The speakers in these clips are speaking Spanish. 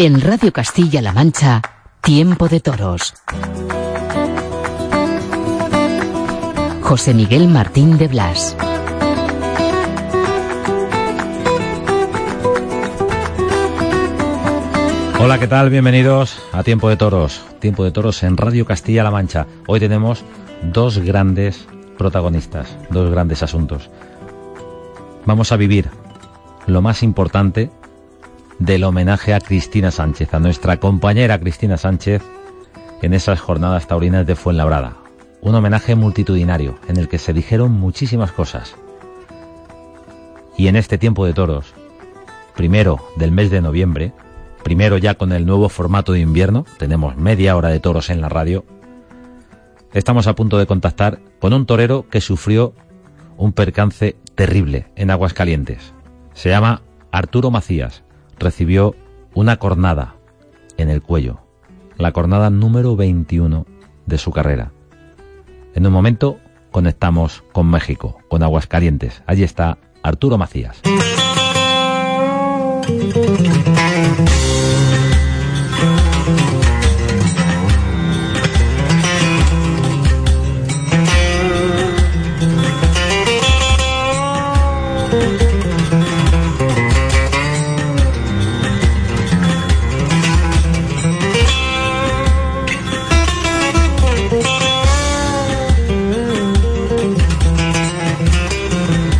En Radio Castilla-La Mancha, Tiempo de Toros. José Miguel Martín de Blas. Hola, ¿qué tal? Bienvenidos a Tiempo de Toros. Tiempo de Toros en Radio Castilla-La Mancha. Hoy tenemos dos grandes protagonistas, dos grandes asuntos. Vamos a vivir lo más importante del homenaje a Cristina Sánchez, a nuestra compañera Cristina Sánchez, en esas jornadas taurinas de Fuenlabrada. Un homenaje multitudinario en el que se dijeron muchísimas cosas. Y en este tiempo de toros, primero del mes de noviembre, primero ya con el nuevo formato de invierno, tenemos media hora de toros en la radio, estamos a punto de contactar con un torero que sufrió un percance terrible en Aguascalientes. Se llama Arturo Macías recibió una cornada en el cuello, la cornada número 21 de su carrera. En un momento conectamos con México, con Aguascalientes. Allí está Arturo Macías.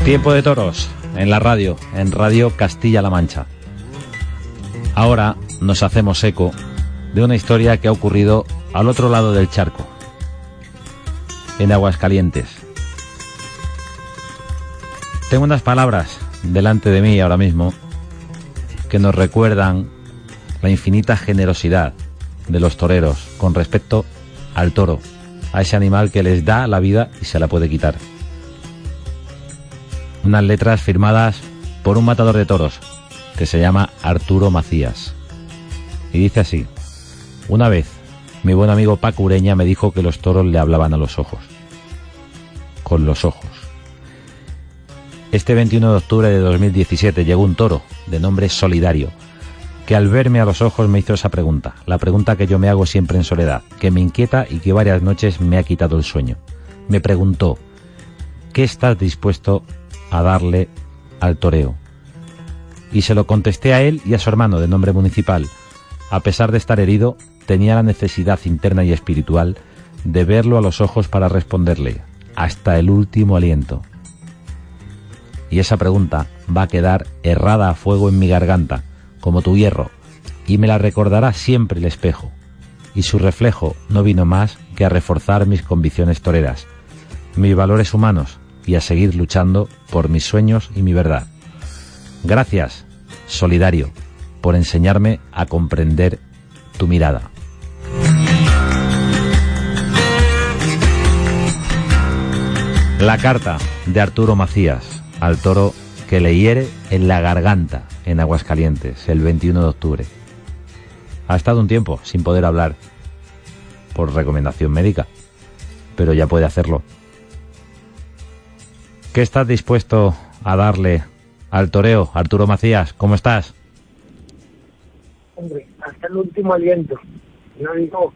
Tiempo de toros en la radio, en Radio Castilla-La Mancha. Ahora nos hacemos eco de una historia que ha ocurrido al otro lado del charco, en Aguascalientes. Tengo unas palabras delante de mí ahora mismo que nos recuerdan la infinita generosidad de los toreros con respecto al toro, a ese animal que les da la vida y se la puede quitar unas letras firmadas por un matador de toros que se llama Arturo Macías. Y dice así, una vez mi buen amigo Paco Ureña me dijo que los toros le hablaban a los ojos. Con los ojos. Este 21 de octubre de 2017 llegó un toro de nombre Solidario, que al verme a los ojos me hizo esa pregunta, la pregunta que yo me hago siempre en soledad, que me inquieta y que varias noches me ha quitado el sueño. Me preguntó, ¿qué estás dispuesto a darle al toreo. Y se lo contesté a él y a su hermano de nombre municipal. A pesar de estar herido, tenía la necesidad interna y espiritual de verlo a los ojos para responderle, hasta el último aliento. Y esa pregunta va a quedar errada a fuego en mi garganta, como tu hierro, y me la recordará siempre el espejo. Y su reflejo no vino más que a reforzar mis convicciones toreras, mis valores humanos, y a seguir luchando por mis sueños y mi verdad. Gracias, Solidario, por enseñarme a comprender tu mirada. La carta de Arturo Macías al toro que le hiere en la garganta en Aguascalientes el 21 de octubre. Ha estado un tiempo sin poder hablar por recomendación médica, pero ya puede hacerlo ¿Qué estás dispuesto a darle al toreo, Arturo Macías? ¿Cómo estás? Hombre, hasta el último aliento. Digo,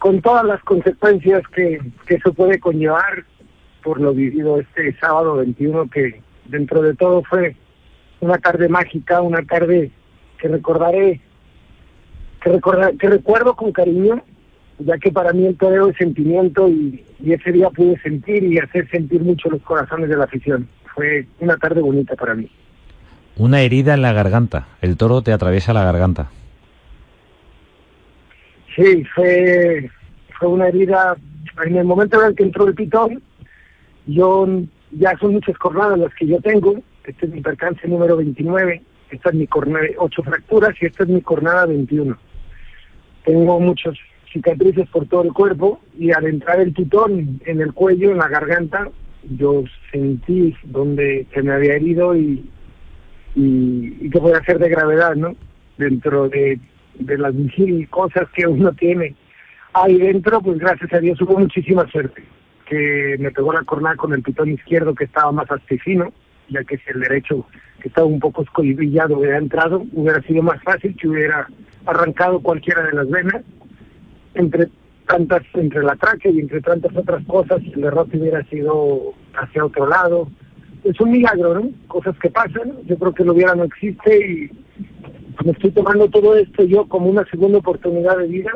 con todas las consecuencias que, que eso puede conllevar por lo vivido este sábado 21, que dentro de todo fue una tarde mágica, una tarde que recordaré, que, recordar, que recuerdo con cariño ya que para mí el toreo es sentimiento y, ese día pude sentir y hacer sentir mucho los corazones de la afición. Fue una tarde bonita para mí. Una herida en la garganta. El toro te atraviesa la garganta. Sí, fue, fue una herida. En el momento en el que entró el pitón, yo ya son muchas jornadas las que yo tengo. Este es mi percance número 29. esta es mi jornada, ocho fracturas y esta es mi jornada 21. Tengo muchas cicatrices por todo el cuerpo y al entrar el tutón en el cuello, en la garganta, yo sentí donde se me había herido y, y, y que puede ser de gravedad, ¿no? Dentro de, de las mil cosas que uno tiene ahí dentro, pues gracias a Dios hubo muchísima suerte, que me pegó la cornada con el pitón izquierdo que estaba más astifino, ya que si el derecho que estaba un poco escollillado hubiera entrado, hubiera sido más fácil que hubiera arrancado cualquiera de las venas, entre tantas, entre la tráquea y entre tantas otras cosas, el derrote hubiera sido hacia otro lado. Es un milagro, ¿no? Cosas que pasan, yo creo que lo hubiera no existe y me estoy tomando todo esto yo como una segunda oportunidad de vida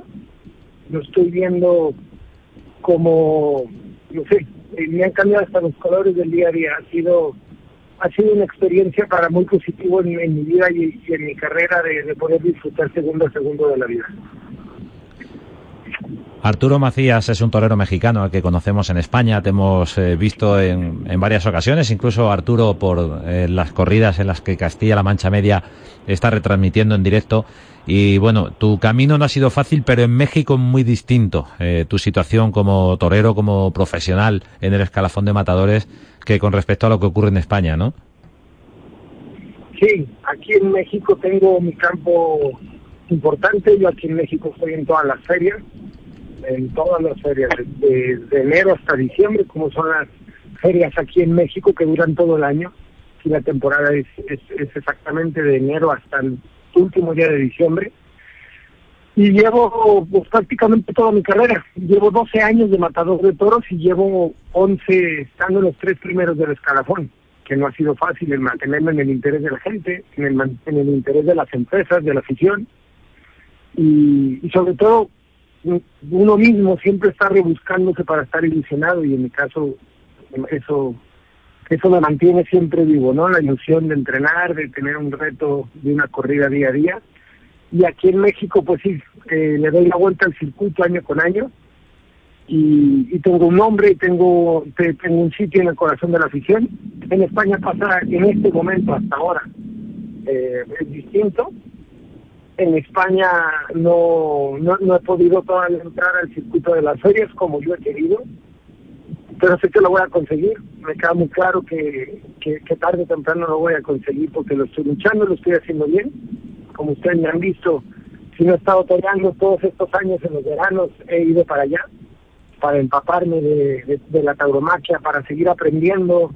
lo estoy viendo como, no sé, eh, me han cambiado hasta los colores del día a día. Ha sido ha sido una experiencia para muy positivo en, mi vida y, en mi carrera de, de, poder disfrutar segundo a segundo de la vida. Arturo Macías es un torero mexicano al que conocemos en España, te hemos eh, visto en, en, varias ocasiones, incluso Arturo por eh, las corridas en las que Castilla-La Mancha Media está retransmitiendo en directo. Y bueno, tu camino no ha sido fácil, pero en México muy distinto. Eh, tu situación como torero, como profesional en el escalafón de matadores, que con respecto a lo que ocurre en España, ¿no? Sí, aquí en México tengo mi campo importante. Yo aquí en México estoy en todas las ferias en todas las ferias, de, de, enero hasta diciembre, como son las ferias aquí en México que duran todo el año. Y la temporada es, es, es exactamente de enero hasta el último día de diciembre. Y llevo pues, prácticamente toda mi carrera. Llevo 12 años de matador de toros y llevo 11 estando en los tres primeros del escalafón, que no ha sido fácil el mantenerme en el interés de la gente, en el, en el interés de las empresas, de la afición. Y sobre todo uno mismo siempre está rebuscándose para estar ilusionado y en mi caso eso eso me mantiene siempre vivo, ¿no? La ilusión de entrenar, de tener un reto de una corrida día a día. Y aquí en México, pues sí, eh, le doy la vuelta al circuito año con año. Y, y tengo un nombre, tengo, tengo un sitio en el corazón de la afición. En España pasa en este momento, hasta ahora, eh, es distinto en España no, no, no he podido todavía entrar al circuito de las ferias como yo he querido, pero sé que lo voy a conseguir. Me queda muy claro que, que, tarde o temprano lo voy a conseguir porque lo estoy luchando, lo estoy haciendo bien. Como ustedes me han visto, si no he estado toreando todos estos años en los veranos, he ido para allá para empaparme de, de, la tauromaquia, para seguir aprendiendo,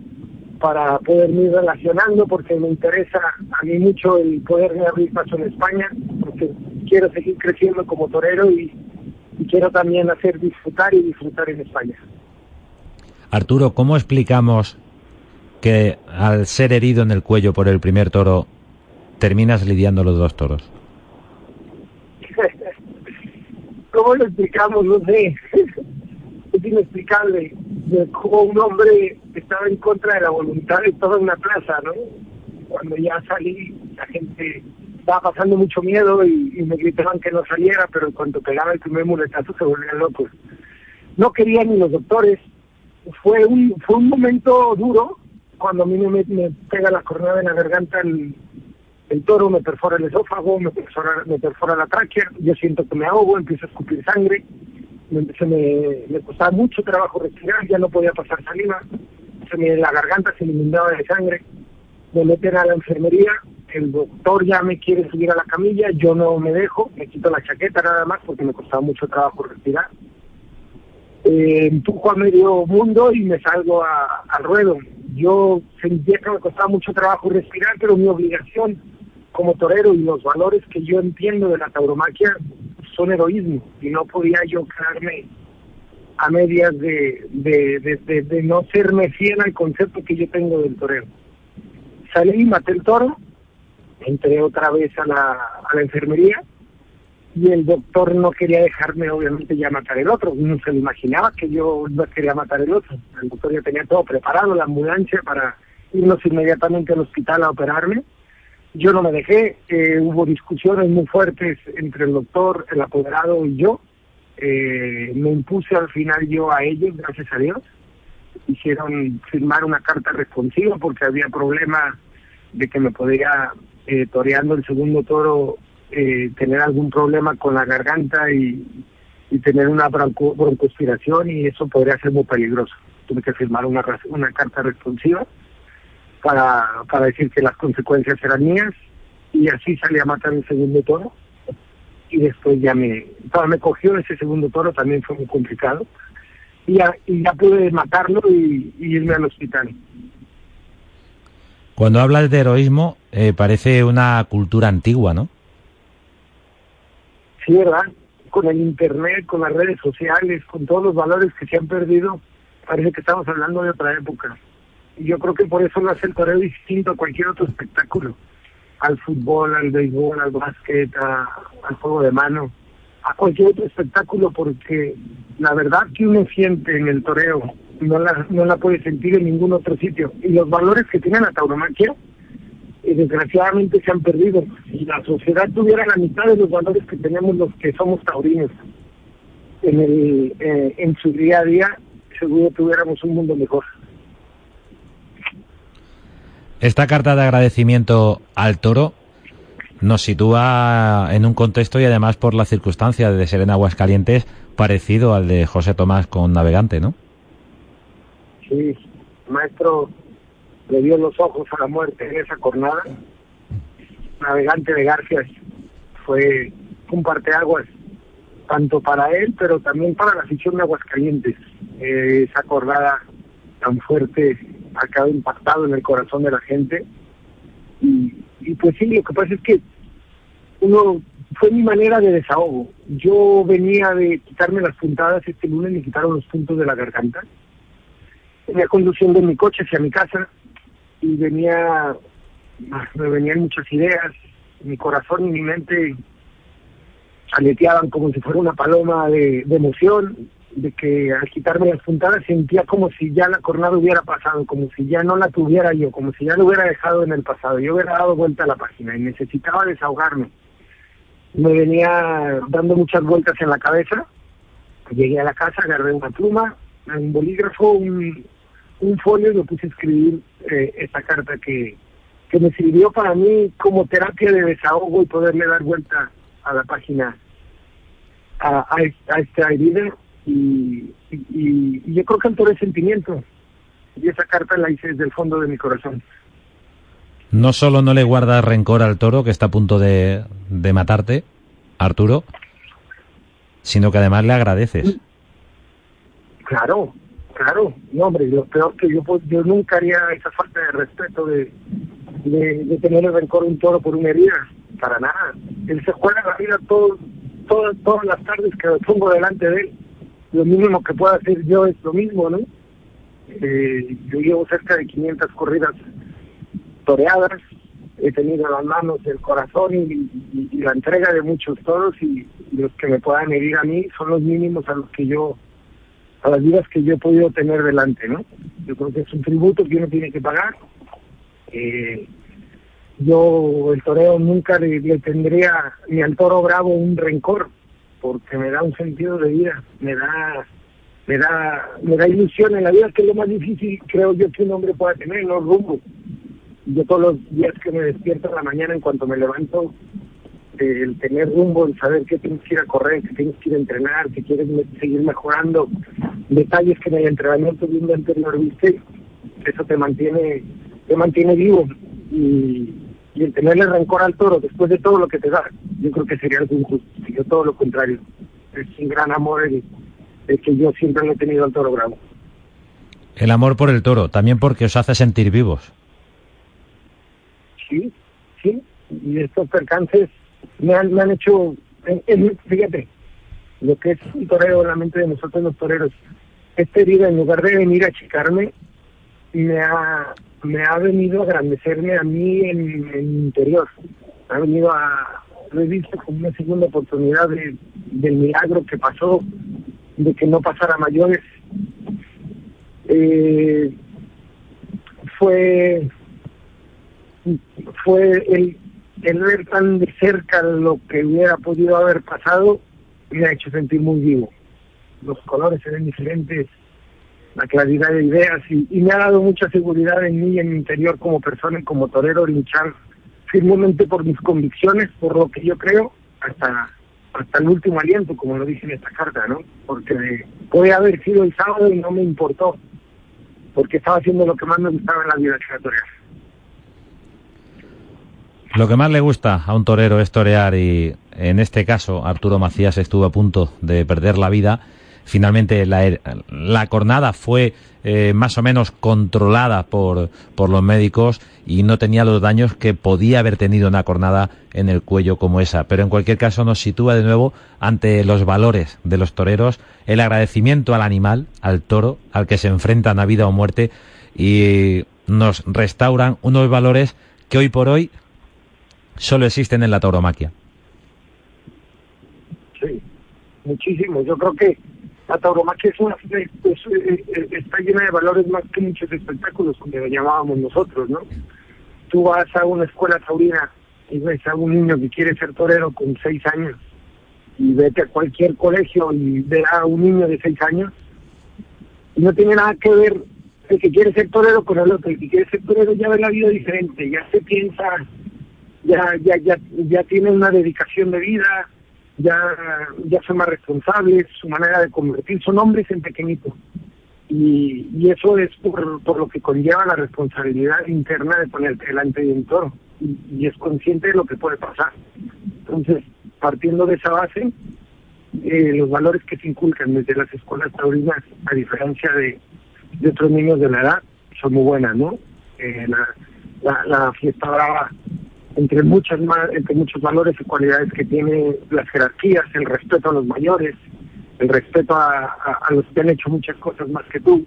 para poderme ir relacionando porque me interesa a mí mucho el poderme abrir paso en España quiero seguir creciendo como torero y, y, quiero también hacer disfrutar y disfrutar en España. Arturo, ¿cómo explicamos que al ser herido en el cuello por el primer toro terminas lidiando los dos toros? ¿Cómo lo explicamos? No sé. es inexplicable cómo un hombre estaba en contra de la voluntad de toda una plaza, ¿no? Cuando ya salí, la gente estaba pasando mucho miedo y, y me gritaban que no saliera, pero cuando pegaba el primer muletazo se volvían locos. No querían ni los doctores. Fue un, fue un momento duro cuando a mí me, me pega la cornada en la garganta el, el toro, me perfora el esófago, me perfora, me perfora la tráquea, yo siento que me ahogo, empiezo a escupir sangre me, se me, me costaba mucho trabajo respirar, ya no podía pasar saliva, se me, la garganta se me inundaba de sangre, me meten a la enfermería, el doctor ya me quiere subir a la camilla, yo no me dejo, me quito la chaqueta nada más porque me costaba mucho trabajo respirar. Eh, empujo a medio mundo y me salgo a, al ruedo. Yo sentía que me costaba mucho trabajo respirar, pero mi obligación como torero y los valores que yo entiendo de la tauromaquia son heroísmo y no podía yo quedarme a medias de, de, de, de, de no serme fiel al concepto que yo tengo del torero. Salí y maté el toro, entré otra vez a la, a la enfermería y el doctor no quería dejarme obviamente ya matar el otro, no se lo imaginaba que yo no quería matar el otro, el doctor ya tenía todo preparado, la ambulancia para irnos inmediatamente al hospital a operarme yo no me dejé, eh, hubo discusiones muy fuertes entre el doctor, el apoderado y yo. Eh, me impuse al final yo a ellos, gracias a Dios. Hicieron firmar una carta responsiva porque había problemas de que me podría eh, toreando el segundo toro eh, tener algún problema con la garganta y, tener una bronco, broncospiración y eso podría ser muy peligroso. Tuve que firmar una, una carta responsiva para, para decir que las consecuencias eran mías y así salí a matar el segundo toro y después ya me, me cogió ese segundo toro, también fue muy complicado y ya, y ya pude matarlo y irme al hospital. Cuando hablas de heroísmo, eh, parece una cultura antigua, ¿no? Sí, ¿verdad? Con el Internet, con las redes sociales, con todos los valores que se han perdido, parece que estamos hablando de otra época. Y yo creo que por eso lo hace el toreo distinto a cualquier otro espectáculo. Al fútbol, al béisbol, al básquet, al juego de mano, a cualquier otro espectáculo, porque la verdad que uno siente en el toreo no la, no la puede sentir en ningún otro sitio. Y los valores que tiene la tauromaquia, eh, desgraciadamente se han perdido. Si la sociedad tuviera la mitad de los valores que tenemos los que somos taurinos en, el, eh, en su día a día, seguro tuviéramos un mundo mejor. Esta carta de agradecimiento al toro nos sitúa en un contexto y además por la circunstancia de ser en Aguascalientes parecido al de José Tomás con Navegante, ¿no? Sí, maestro le dio los ojos a la muerte en esa jornada. Navegante de García fue un parteaguas tanto para él, pero también para la afición de Aguascalientes. Eh, esa jornada tan fuerte quedado impactado en el corazón de la gente. Y, y pues sí, lo que pasa es que uno fue mi manera de desahogo. Yo venía de quitarme las puntadas, este lunes me quitaron los puntos de la garganta venía conduciendo mi coche hacia mi casa y venía, me venían muchas ideas, mi corazón y mi mente aleteaban como si fuera una paloma de, emoción, de que al quitarme las puntadas sentía como si ya la jornada hubiera pasado, como si ya no la tuviera yo, como si ya lo hubiera dejado en el pasado, yo hubiera dado vuelta a la página y necesitaba desahogarme. Me venía dando muchas vueltas en la cabeza, llegué a la casa, agarré una pluma, un bolígrafo, un, un folio y me puse a escribir eh, esta carta que, que me sirvió para mí como terapia de desahogo y poderle dar vuelta a la página a, a, a esta herida y, y, y, yo creo que todo el sentimiento y esa carta la hice desde el fondo de mi corazón. No solo no le guardas rencor al toro que está a punto de, de matarte, Arturo, sino que además le agradeces. Claro, Claro, no hombre, lo peor que yo yo nunca haría esa falta de respeto de, tener el rencor a un toro por una herida, para nada. Él se juega la vida todo, todas, todas las tardes que lo pongo delante de él. Lo mínimo que pueda hacer yo es lo mismo, ¿no? Eh, yo llevo cerca de 500 corridas toreadas, he tenido las manos, el corazón y, y, la entrega de muchos toros y, y los que me puedan herir a mí son los mínimos a los que yo a las vidas que yo he podido tener delante, ¿no? Yo creo que es un tributo que uno tiene que pagar. Eh, yo el toreo nunca le, tendría ni al toro bravo un rencor, porque me da un sentido de vida, me da me da me da ilusión en la vida que es lo más difícil creo yo que un hombre pueda tener, no rumbo. Yo todos los días que me despierto en la mañana en cuanto me levanto el tener rumbo, el saber que tienes que ir a correr, que tienes que ir a entrenar, que quieres seguir mejorando, detalles que en el entrenamiento de un anterior viste, eso te mantiene, te mantiene vivo y, y el tenerle rencor al toro después de todo lo que te da, yo creo que sería algo injusto, yo todo lo contrario, es un gran amor el, el que yo siempre he tenido al toro bravo. El amor por el toro, también porque os hace sentir vivos. Sí, sí, y estos percances me han, me han hecho, fíjate, lo que es un torero en la mente de nosotros los toreros. Esta herida, en lugar de venir a achicarme, me ha, me ha venido a agrandecerme a mí en, el interior. Ha venido a, lo he visto como una segunda oportunidad de, del milagro que pasó, de que no pasara mayores. Eh, fue fue el, el ver tan de cerca lo que hubiera podido haber pasado me ha hecho sentir muy vivo. Los colores se ven diferentes, la claridad de ideas y, me ha dado mucha seguridad en mí, en mi interior como persona y como torero, luchar firmemente por mis convicciones, por lo que yo creo, hasta hasta el último aliento, como lo dice en esta carta, ¿no? Porque puede haber sido el sábado y no me importó, porque estaba haciendo lo que más me gustaba en la vida, que Lo que más le gusta a un torero es torear y en este caso Arturo Macías estuvo a punto de perder la vida. Finalmente la, la cornada fue eh, más o menos controlada por, por los médicos y no tenía los daños que podía haber tenido una cornada en el cuello como esa. Pero en cualquier caso nos sitúa de nuevo ante los valores de los toreros, el agradecimiento al animal, al toro, al que se enfrentan a vida o muerte y nos restauran unos valores que hoy por hoy solo existen en la tauromaquia. Sí, muchísimo. Yo creo que la tauromaquia es una, eh, está llena de valores más que muchos espectáculos, como lo llamábamos nosotros, ¿no? Tú vas a una escuela taurina y ves a un niño que quiere ser torero con seis años y vete a cualquier colegio y ve a un niño de seis años y no tiene nada que ver el que quiere ser torero con el otro, el que quiere ser torero ya ve la vida diferente, ya se piensa ya, ya, ya, ya tienen una dedicación de vida, ya, ya son más responsables, su manera de convertir, son hombres en pequeñito. Y, y eso es por, por lo que conlleva la responsabilidad interna de ponerte delante de un toro y, es consciente de lo que puede pasar. Entonces, partiendo de esa base, eh, los valores que se inculcan desde las escuelas taurinas, a diferencia de, de otros niños de la edad, son muy buenas, ¿no? Eh, la, la, la fiesta brava entre muchas entre muchos valores y cualidades que tiene las jerarquías, el respeto a los mayores, el respeto a, los que han hecho muchas cosas más que tú,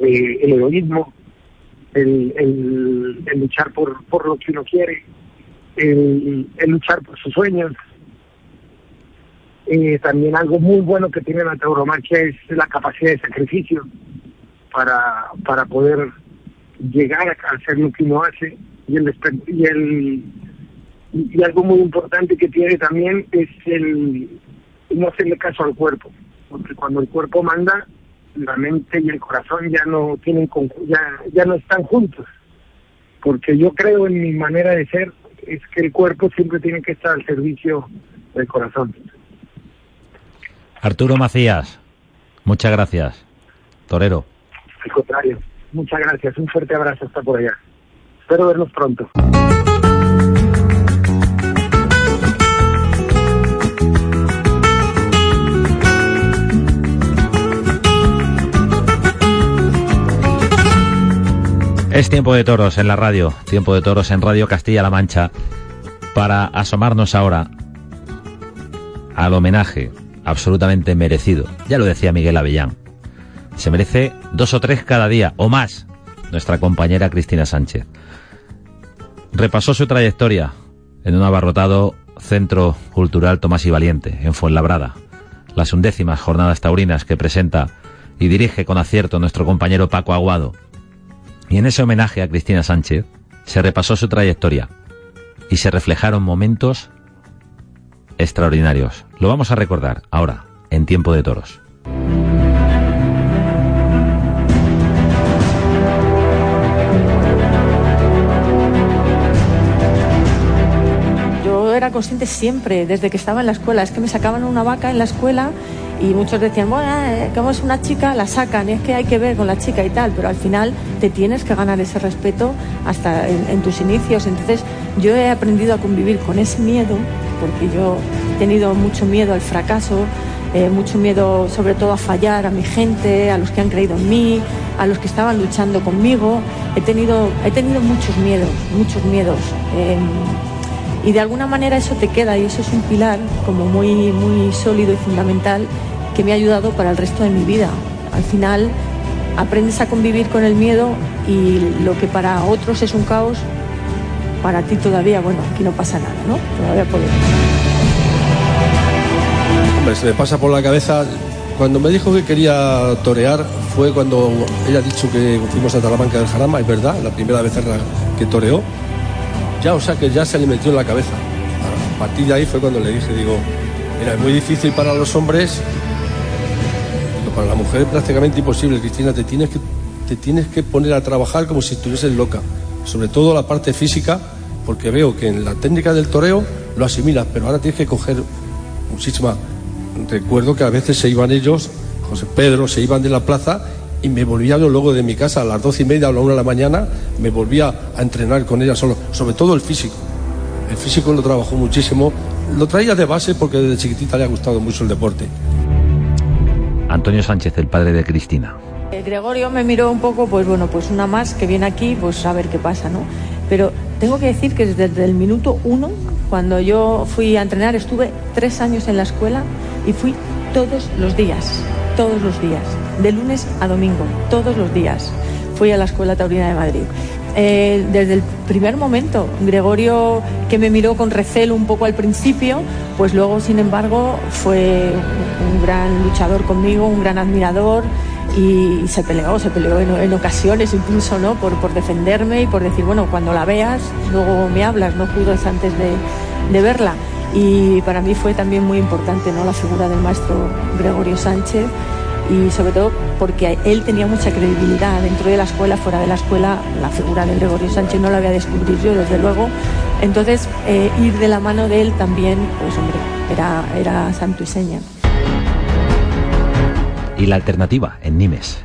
eh, el egoísmo, el, el, luchar por, por lo que uno quiere, el, luchar por sus sueños. Eh, también algo muy bueno que tiene la tauromaquia es la capacidad de sacrificio para, para poder llegar a hacer lo que uno hace y el y el y algo muy importante que tiene también es el no hacerle caso al cuerpo porque cuando el cuerpo manda la mente y el corazón ya no tienen ya ya no están juntos. Porque yo creo en mi manera de ser es que el cuerpo siempre tiene que estar al servicio del corazón. Arturo Macías muchas gracias. Torero. Al contrario muchas gracias. Un fuerte abrazo hasta por allá Espero verlos pronto. Es tiempo de toros en la radio, tiempo de toros en Radio Castilla-La Mancha, para asomarnos ahora al homenaje absolutamente merecido. Ya lo decía Miguel Avellán. Se merece dos o tres cada día, o más, nuestra compañera Cristina Sánchez repasó su trayectoria en un abarrotado Centro Cultural Tomás y Valiente, en Fuenlabrada, las undécimas jornadas taurinas que presenta y dirige con acierto nuestro compañero Paco Aguado. Y en ese homenaje a Cristina Sánchez se repasó su trayectoria y se reflejaron momentos extraordinarios. Lo vamos a recordar ahora, en Tiempo de Toros. Era consciente siempre, desde que estaba en la escuela. Es que me sacaban una vaca en la escuela y muchos decían, bueno, eh, como es una chica, la sacan, es que hay que ver con la chica y tal, pero al final te tienes que ganar ese respeto hasta en, tus inicios. Entonces yo he aprendido a convivir con ese miedo, porque yo he tenido mucho miedo al fracaso, eh, mucho miedo sobre todo a fallar a mi gente, a los que han creído en mí, a los que estaban luchando conmigo. He tenido, he tenido muchos miedos, muchos miedos. Eh, y de alguna manera eso te queda y eso es un pilar como muy, muy sólido y fundamental que me ha ayudado para el resto de mi vida. Al final aprendes a convivir con el miedo y lo que para otros es un caos, para ti todavía, bueno, aquí no pasa nada, ¿no? Todavía podemos. Hombre, se me pasa por la cabeza, cuando me dijo que quería torear fue cuando ella ha dicho que fuimos a Talamanca del Jarama, es verdad, la primera vez que toreó ya, o sea que ya se le metió en la cabeza. A partir de ahí fue cuando le dije, digo, mira, es muy difícil para los hombres para la mujer es prácticamente imposible, Cristina, te tienes que, te tienes que poner a trabajar como si estuvieses loca, sobre todo la parte física, porque veo que en la técnica del toreo lo asimilas, pero ahora tienes que coger muchísima... Recuerdo que a veces se iban ellos, José Pedro, se iban de la plaza y me volvía yo luego de mi casa a las doce y media o a la una de la mañana, me volvía a entrenar con ella solo, sobre todo el físico. El físico lo trabajó muchísimo, lo traía de base porque desde chiquitita le ha gustado mucho el deporte. Antonio Sánchez, el padre de Cristina. Eh, Gregorio me miró un poco, pues bueno, pues una más que viene aquí, pues a ver qué pasa, ¿no? Pero tengo que decir que desde el minuto uno, cuando yo fui a entrenar, estuve tres años en la escuela y fui todos los días, todos los días, de lunes a domingo, todos los días. Fui a la Escuela Taurina de Madrid. Eh, desde el primer momento, Gregorio, que me miró con recelo un poco al principio, pues luego, sin embargo, fue un gran luchador conmigo, un gran admirador y se peleó, se peleó en, ocasiones incluso, ¿no? Por, defenderme y por decir, bueno, cuando la veas, luego me hablas, no judas antes de verla. Y para mí fue también muy importante, ¿no? La figura del maestro Gregorio Sánchez y sobre todo porque él tenía mucha credibilidad dentro de la escuela, fuera de la escuela, la figura de Gregorio Sánchez no la voy a descubrir yo, desde luego. Entonces, eh, ir de la mano de él también, pues hombre, era, era santo y seña. ¿Y la alternativa en Nimes?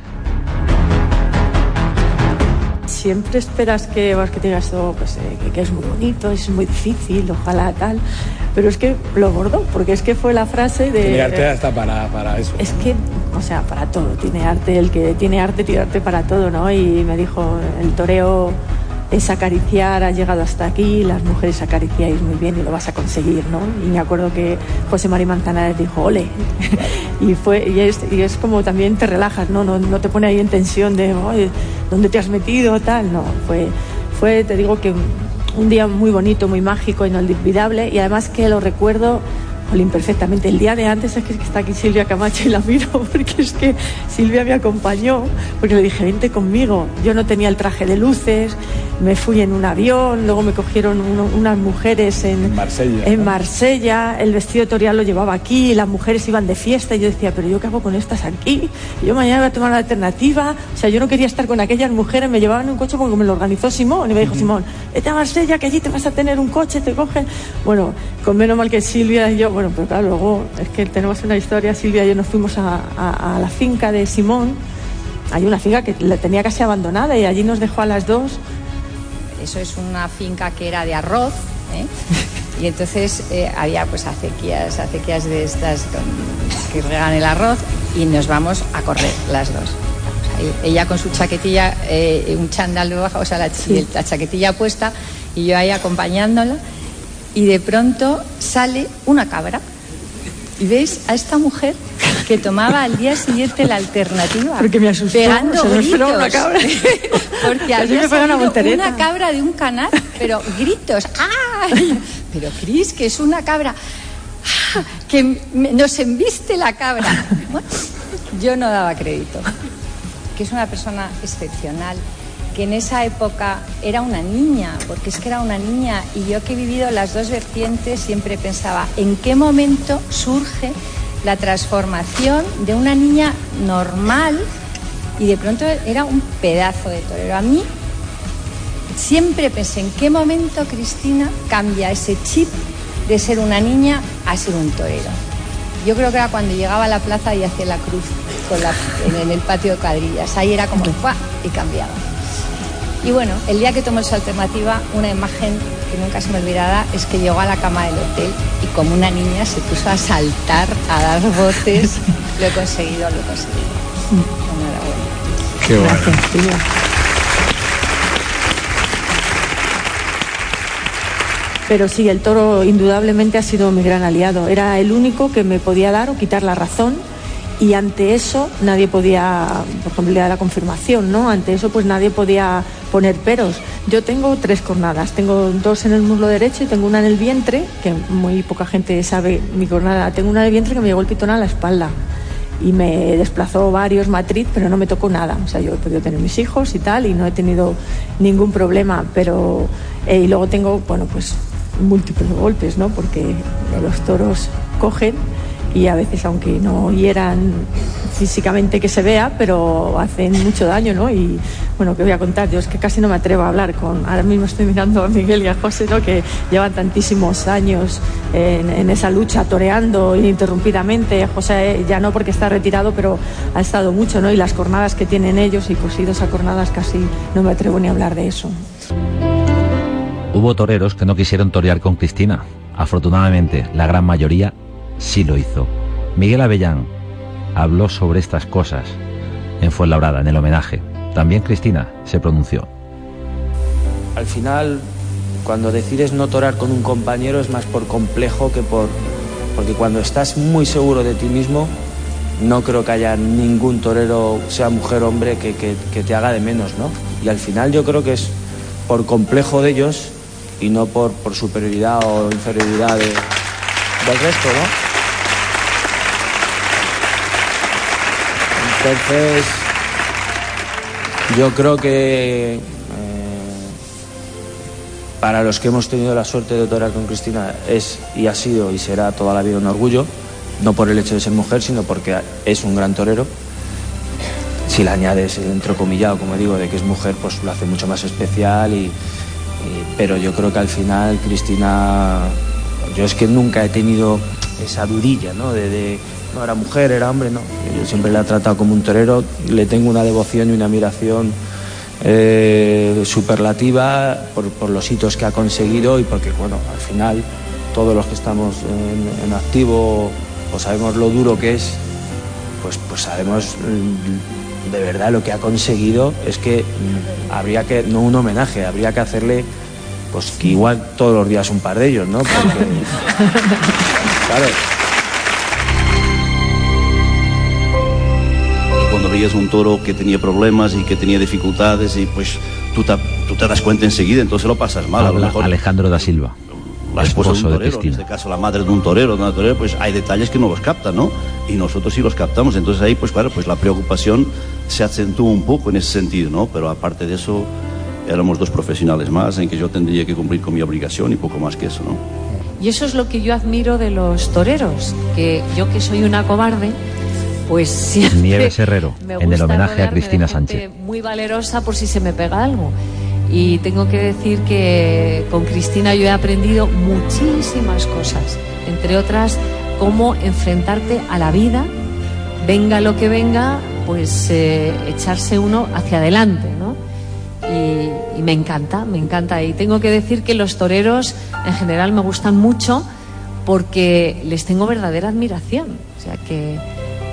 siempre esperas que, que tengas todo, pues, eh, que, es muy bonito, es muy difícil, ojalá tal. Pero es que lo gordo, porque es que fue la frase de. Tiene arte hasta para, para eso. Es que, o sea, para todo. Tiene arte, el que tiene arte, tiene arte para todo, ¿no? Y me dijo, el toreo es acariciar, ha llegado hasta aquí, las mujeres acariciáis muy bien y lo vas a conseguir, ¿no? Y me acuerdo que José María Manzanares dijo, ole, y, fue, y es, como también te relajas, ¿no? No, no te pone ahí en tensión de, ¿dónde te has metido? Tal, no, fue, fue, te digo que un día muy bonito, muy mágico, inolvidable y además que lo recuerdo imperfectamente. El día de antes es que está aquí Silvia Camacho y la miro porque es que Silvia me acompañó, porque le dije, vente conmigo. Yo no tenía el traje de luces, me fui en un avión, luego me cogieron unas mujeres en Marsella, en Marsella, el vestido torial lo llevaba aquí, las mujeres iban de fiesta y yo decía, pero yo qué hago con estas aquí? yo mañana voy a tomar una alternativa, o sea, yo no quería estar con aquellas mujeres, me llevaban en un coche porque me lo organizó Simón y me dijo, Simón, vete a Marsella que allí te vas a tener un coche, te cogen. Bueno, con menos mal que Silvia y yo, bueno, pero claro, luego es que tenemos una historia, Silvia y yo nos fuimos a, a la finca de Simón, hay una finca que la tenía casi abandonada y allí nos dejó a las dos eso es una finca que era de arroz, ¿eh? y entonces eh, había pues acequias, acequias de estas que regan el arroz y nos vamos a correr las dos. ella con su chaquetilla, eh, un chándal bajo, o sea, la, la chaquetilla puesta y yo ahí acompañándola y de pronto sale una cabra y veis a esta mujer que tomaba al día siguiente la alternativa. Porque me asustó, pegando gritos. Una cabra. Porque había una, una, cabra de un canal, pero gritos. ¡Ay! Pero Cris, que es una cabra. ¡Ah! Que nos embiste la cabra. yo no daba crédito. Que es una persona excepcional que en esa época era una niña, porque es que era una niña y yo que he vivido las dos vertientes siempre pensaba, ¿en qué momento surge la transformación de una niña normal y de pronto era un pedazo de torero? A mí siempre pensé, ¿en qué momento Cristina cambia ese chip de ser una niña a ser un torero? Yo creo que era cuando llegaba a la plaza y hacía la cruz con la, en, el patio de cuadrillas. Ahí era como ¡fua! y cambiaba. Y bueno, el día que tomó su alternativa, una imagen que nunca se me olvidará es que llegó a la cama del hotel y como una niña se puso a saltar, a dar voces. lo he conseguido, lo he conseguido. Enhorabuena. Qué bueno. Pero sí, el toro indudablemente ha sido mi gran aliado. Era el único que me podía dar o quitar la razón y ante eso nadie podía, por ejemplo, la confirmación, ¿no? Ante eso pues nadie podía poner peros. Yo tengo tres cornadas, tengo dos en el muslo derecho y tengo una en el vientre, que muy poca gente sabe mi cornada. Tengo una en el vientre que me llegó el pitón a la espalda y me desplazó varios matriz, pero no me tocó nada. O sea, yo he podido tener mis hijos y tal y no he tenido ningún problema, pero eh, y luego tengo, bueno, pues múltiples golpes, ¿no? Porque los toros cogen y a veces aunque no hieran físicamente que se vea, pero hacen mucho daño, ¿no? Y bueno, ¿qué voy a contar? Yo es que casi no me atrevo a hablar con, ahora mismo estoy mirando a Miguel y a José, ¿no? Que llevan tantísimos años en, esa lucha, toreando ininterrumpidamente. José ya no porque está retirado, pero ha estado mucho, ¿no? Y las jornadas que tienen ellos y pues idos a jornadas casi no me atrevo ni a hablar de eso. Hubo toreros que no quisieron torear con Cristina. Afortunadamente, la gran mayoría sí lo hizo. Miguel Avellán habló sobre estas cosas en Fuenlabrada, en el homenaje. También Cristina se pronunció. Al final, cuando decides no torar con un compañero es más por complejo que por... Porque cuando estás muy seguro de ti mismo, no creo que haya ningún torero, sea mujer o hombre, que, te haga de menos, ¿no? Y al final yo creo que es por complejo de ellos y no por, por superioridad o inferioridad del resto, ¿no? Entonces, yo creo que eh, para los que hemos tenido la suerte de torear con Cristina es y ha sido y será toda la vida un orgullo, no por el hecho de ser mujer, sino porque es un gran torero. Si le añades el entrecomillado, como digo, de que es mujer, pues lo hace mucho más especial y, pero yo creo que al final Cristina, yo es que nunca he tenido esa dudilla, ¿no? De, no era mujer, era hombre, no. Yo siempre la he tratado como un torero, le tengo una devoción y una admiración eh, superlativa por, los hitos que ha conseguido y porque, bueno, al final todos los que estamos en, activo pues sabemos lo duro que es, pues, pues sabemos de verdad lo que ha conseguido es que mm, habría que, no un homenaje, habría que hacerle, pues que igual todos los días un par de ellos, ¿no? Porque, claro. Veías un toro que tenía problemas y que tenía dificultades y pues tú te, tú te das cuenta enseguida, entonces lo pasas mal. a lo mejor. Alejandro da Silva la esposa de un torero, en este caso la madre de un torero, de una torera, pues hay detalles que no los captan, ¿no? Y nosotros sí los captamos. Entonces ahí, pues claro, pues la preocupación se acentúa un poco en ese sentido, ¿no? Pero aparte de eso, éramos dos profesionales más en que yo tendría que cumplir con mi obligación y poco más que eso, ¿no? Y eso es lo que yo admiro de los toreros, que yo que soy una cobarde, pues siempre Nieves Herrero, en el homenaje a Cristina Sánchez. Muy valerosa por si se me pega algo. Y tengo que decir que con Cristina yo he aprendido muchísimas cosas, entre otras cómo enfrentarte a la vida, venga lo que venga, pues eh, echarse uno hacia adelante, ¿no? Y, me encanta, me encanta. Y tengo que decir que los toreros en general me gustan mucho porque les tengo verdadera admiración. O sea que,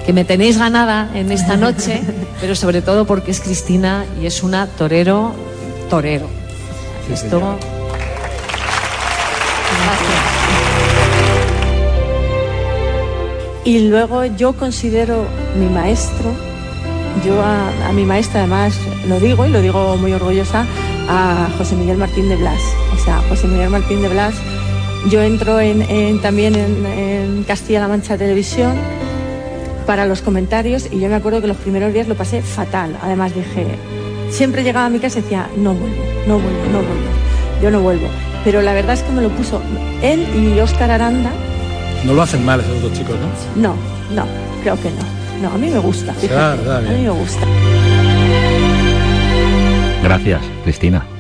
que me tenéis ganada en esta noche, pero sobre todo porque es Cristina y es una torero torero. Esto. Y luego yo considero mi maestro, yo a, mi maestra además lo digo y lo digo muy orgullosa, a José Miguel Martín de Blas. O sea, José Miguel Martín de Blas, yo entro en, también en, en Castilla-La Mancha Televisión para los comentarios y yo me acuerdo que los primeros días lo pasé fatal. Además dije, siempre llegaba a mi casa y decía, no vuelvo, no vuelvo, no vuelvo, yo no vuelvo. Pero la verdad es que me lo puso él y Óscar Aranda. No lo hacen mal esos dos chicos, ¿no? No, no, creo que no. No, a mí me gusta. a mí me gusta. Gracias, Cristina.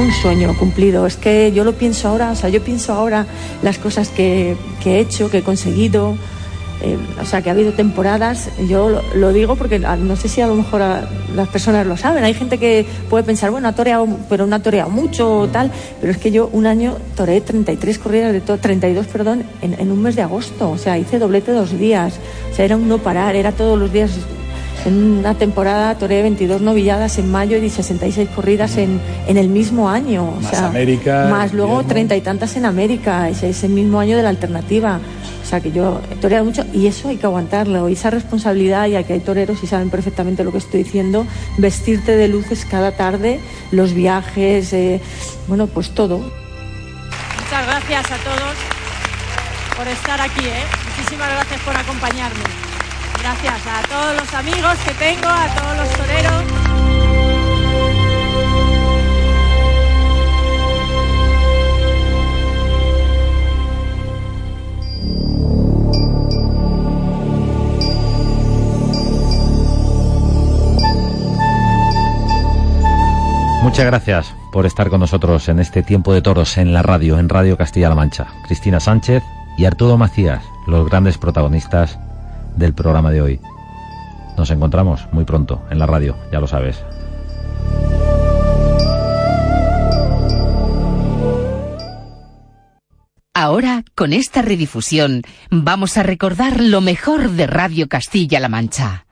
Un sueño cumplido. Es que yo lo pienso ahora, o sea, yo pienso ahora las cosas que, que he hecho, que he conseguido, eh, o sea, que ha habido temporadas, yo lo, digo porque no sé si a lo mejor las personas lo saben. Hay gente que puede pensar, bueno, ha toreado, pero no ha toreado mucho o tal, pero es que yo un año toreé 33 corridas de todo, 32, perdón, en, en, un mes de agosto. O sea, hice doblete dos días. O sea, era un no parar, era todos los días. En una temporada toreé 22 novilladas en mayo y 66 corridas en, en el mismo año. O más América. Más luego treinta y tantas en América, ese, ese mismo año de la alternativa. O sea que yo he toreado mucho y eso hay que aguantarlo. Y esa responsabilidad, ya que hay toreros y saben perfectamente lo que estoy diciendo, vestirte de luces cada tarde, los viajes, eh, bueno, pues todo. Muchas gracias a todos por estar aquí, ¿eh? Muchísimas gracias por acompañarme. Gracias a todos los amigos que tengo, a todos los toreros. Muchas gracias por estar con nosotros en este tiempo de toros en la radio, en Radio Castilla-La Mancha. Cristina Sánchez y Arturo Macías, los grandes protagonistas del programa de hoy. Nos encontramos muy pronto en la radio, ya lo sabes. Ahora, con esta redifusión, vamos a recordar lo mejor de Radio Castilla-La Mancha.